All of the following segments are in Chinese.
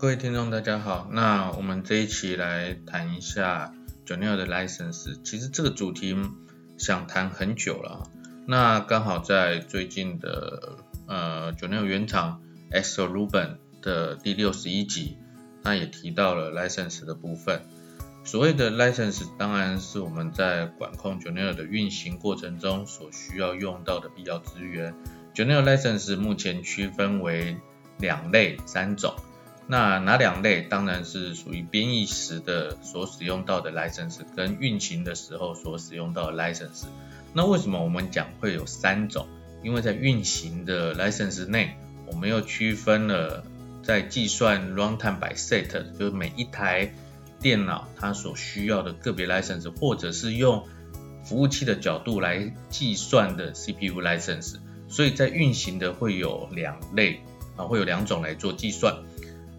各位听众，大家好。那我们这一期来谈一下 j o n e l 的 license。其实这个主题想谈很久了。那刚好在最近的呃 j o n e l 原厂 Axel Ruben 的第六十一集，他也提到了 license 的部分。所谓的 license，当然是我们在管控 j o n e l 的运行过程中所需要用到的必要资源。j o n e l license 目前区分为两类、三种。那哪两类？当然是属于编译时的所使用到的 license，跟运行的时候所使用到的 license。那为什么我们讲会有三种？因为在运行的 license 内，我们又区分了在计算 runtime by set，就是每一台电脑它所需要的个别 license，或者是用服务器的角度来计算的 CPU license。所以在运行的会有两类啊，会有两种来做计算。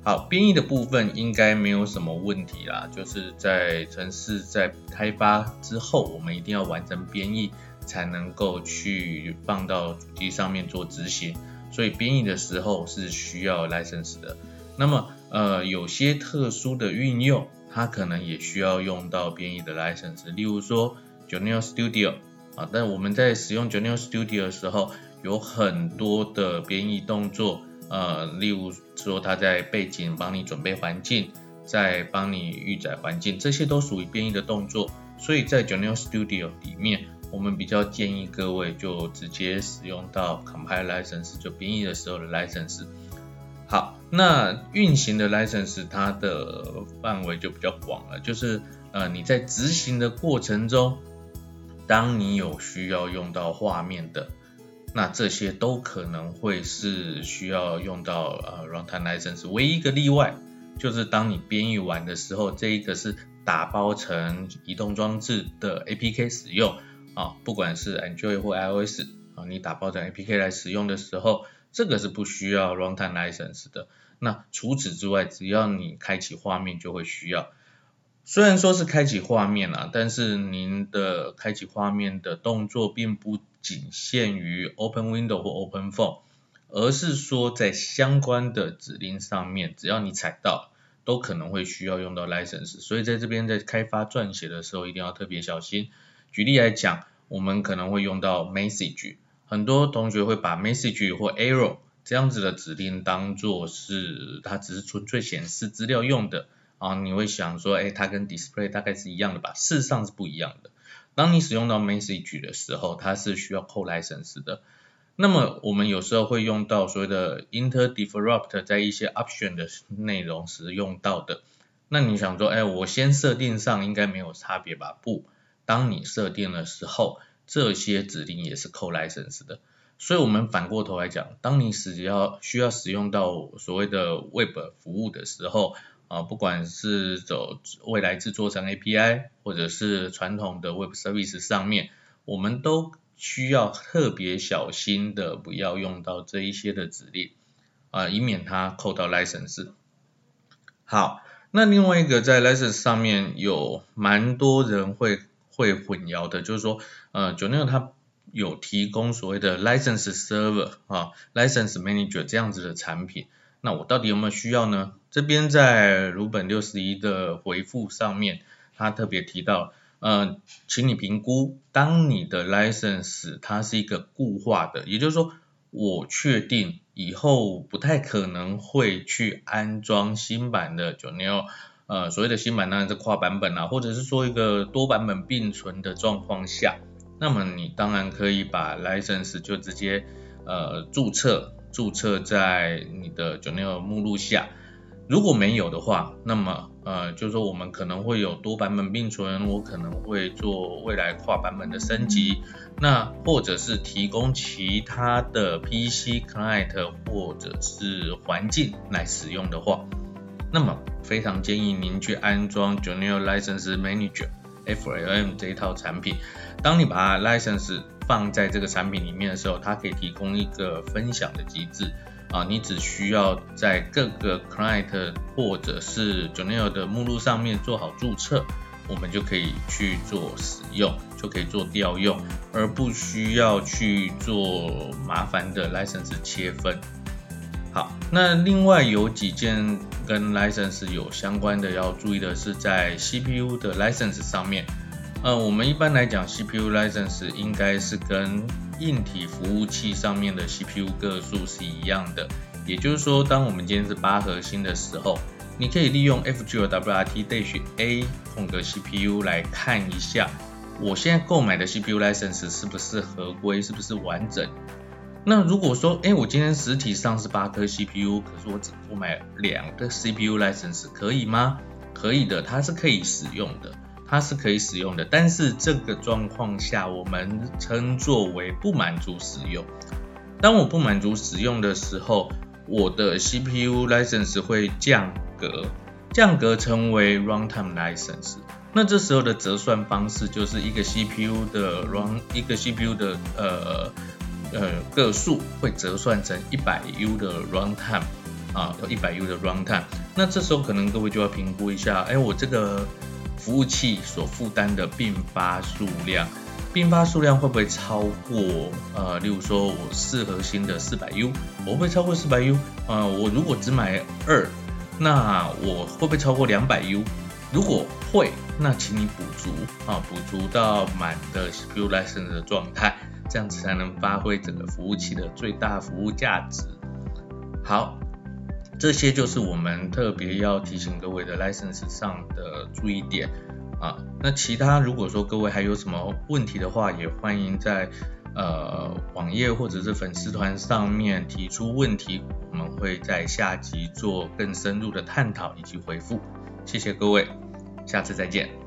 好，编译的部分应该没有什么问题啦，就是在城市在开发之后，我们一定要完成编译，才能够去放到主机上面做执行。所以编译的时候是需要 license 的。那么，呃，有些特殊的运用，它可能也需要用到编译的 license。例如说 j o u r n a l Studio 啊，但我们在使用 j o u r n a l Studio 的时候，有很多的编译动作。呃，例如说他在背景帮你准备环境，在帮你预载环境，这些都属于编译的动作。所以在 j o u r n a l Studio 里面，我们比较建议各位就直接使用到 Compile License，就编译的时候的 License。好，那运行的 License 它的范围就比较广了，就是呃你在执行的过程中，当你有需要用到画面的。那这些都可能会是需要用到呃 runtime license，唯一个例外就是当你编译完的时候，这一个是打包成移动装置的 APK 使用啊，不管是 Android 或 iOS 啊，你打包成 APK 来使用的时候，这个是不需要 runtime license 的。那除此之外，只要你开启画面就会需要。虽然说是开启画面啊，但是您的开启画面的动作并不仅限于 Open Window 或 Open Phone，而是说在相关的指令上面，只要你踩到，都可能会需要用到 License。所以在这边在开发撰写的时候，一定要特别小心。举例来讲，我们可能会用到 Message，很多同学会把 Message 或 Arrow 这样子的指令当做是它只是纯粹显示资料用的。啊，你会想说，哎，它跟 display 大概是一样的吧？事实上是不一样的。当你使用到 message 的时候，它是需要扣 license 的。那么我们有时候会用到所谓的 inter disrupt，在一些 option 的内容时用到的。那你想说，哎，我先设定上应该没有差别吧？不，当你设定的时候，这些指令也是扣 license 的。所以我们反过头来讲，当你使要需要使用到所谓的 web 服务的时候，啊，不管是走未来制作成 API，或者是传统的 Web Service 上面，我们都需要特别小心的，不要用到这一些的指令，啊，以免它扣到 License。好，那另外一个在 License 上面有蛮多人会会混淆的，就是说，呃 j o n 它有提供所谓的 License Server 啊，License Manager 这样子的产品。那我到底有没有需要呢？这边在如本六十一的回复上面，他特别提到，呃，请你评估，当你的 license 它是一个固化的，也就是说，我确定以后不太可能会去安装新版的九六，呃，所谓的新版当然是跨版本啊，或者是说一个多版本并存的状况下，那么你当然可以把 license 就直接呃注册。注册在你的九六目录下，如果没有的话，那么呃，就是说我们可能会有多版本并存，我可能会做未来跨版本的升级，那或者是提供其他的 PC client 或者是环境来使用的话，那么非常建议您去安装九六 License Manager FLM 这一套产品，当你把 license 放在这个产品里面的时候，它可以提供一个分享的机制啊，你只需要在各个 client 或者是 j o u r n a l 的目录上面做好注册，我们就可以去做使用，就可以做调用，而不需要去做麻烦的 license 切分。好，那另外有几件跟 license 有相关的要注意的是在 CPU 的 license 上面。呃，我们一般来讲 CPU license 应该是跟硬体服务器上面的 CPU 个数是一样的。也就是说，当我们今天是八核心的时候，你可以利用 FGWRT A 空格 CPU 来看一下，我现在购买的 CPU license 是不是合规，是不是完整。那如果说，哎，我今天实体上是八颗 CPU，可是我只购买两个 CPU license，可以吗？可以的，它是可以使用的。它是可以使用的，但是这个状况下，我们称作为不满足使用。当我不满足使用的时候，我的 CPU license 会降格，降格成为 runtime license。那这时候的折算方式就是一个 CPU 的 run，一个 CPU 的呃呃个数会折算成一百 U 的 runtime 啊，一百 U 的 runtime。那这时候可能各位就要评估一下，哎，我这个。服务器所负担的并发数量，并发数量会不会超过？呃，例如说我四核心的四百 U，我会不会超过四百 U？呃，我如果只买二，那我会不会超过两百 U？如果会，那请你补足啊，补足到满的 CPU license 的状态，这样子才能发挥整个服务器的最大服务价值。好。这些就是我们特别要提醒各位的 license 上的注意点啊。那其他如果说各位还有什么问题的话，也欢迎在呃网页或者是粉丝团上面提出问题，我们会在下集做更深入的探讨以及回复。谢谢各位，下次再见。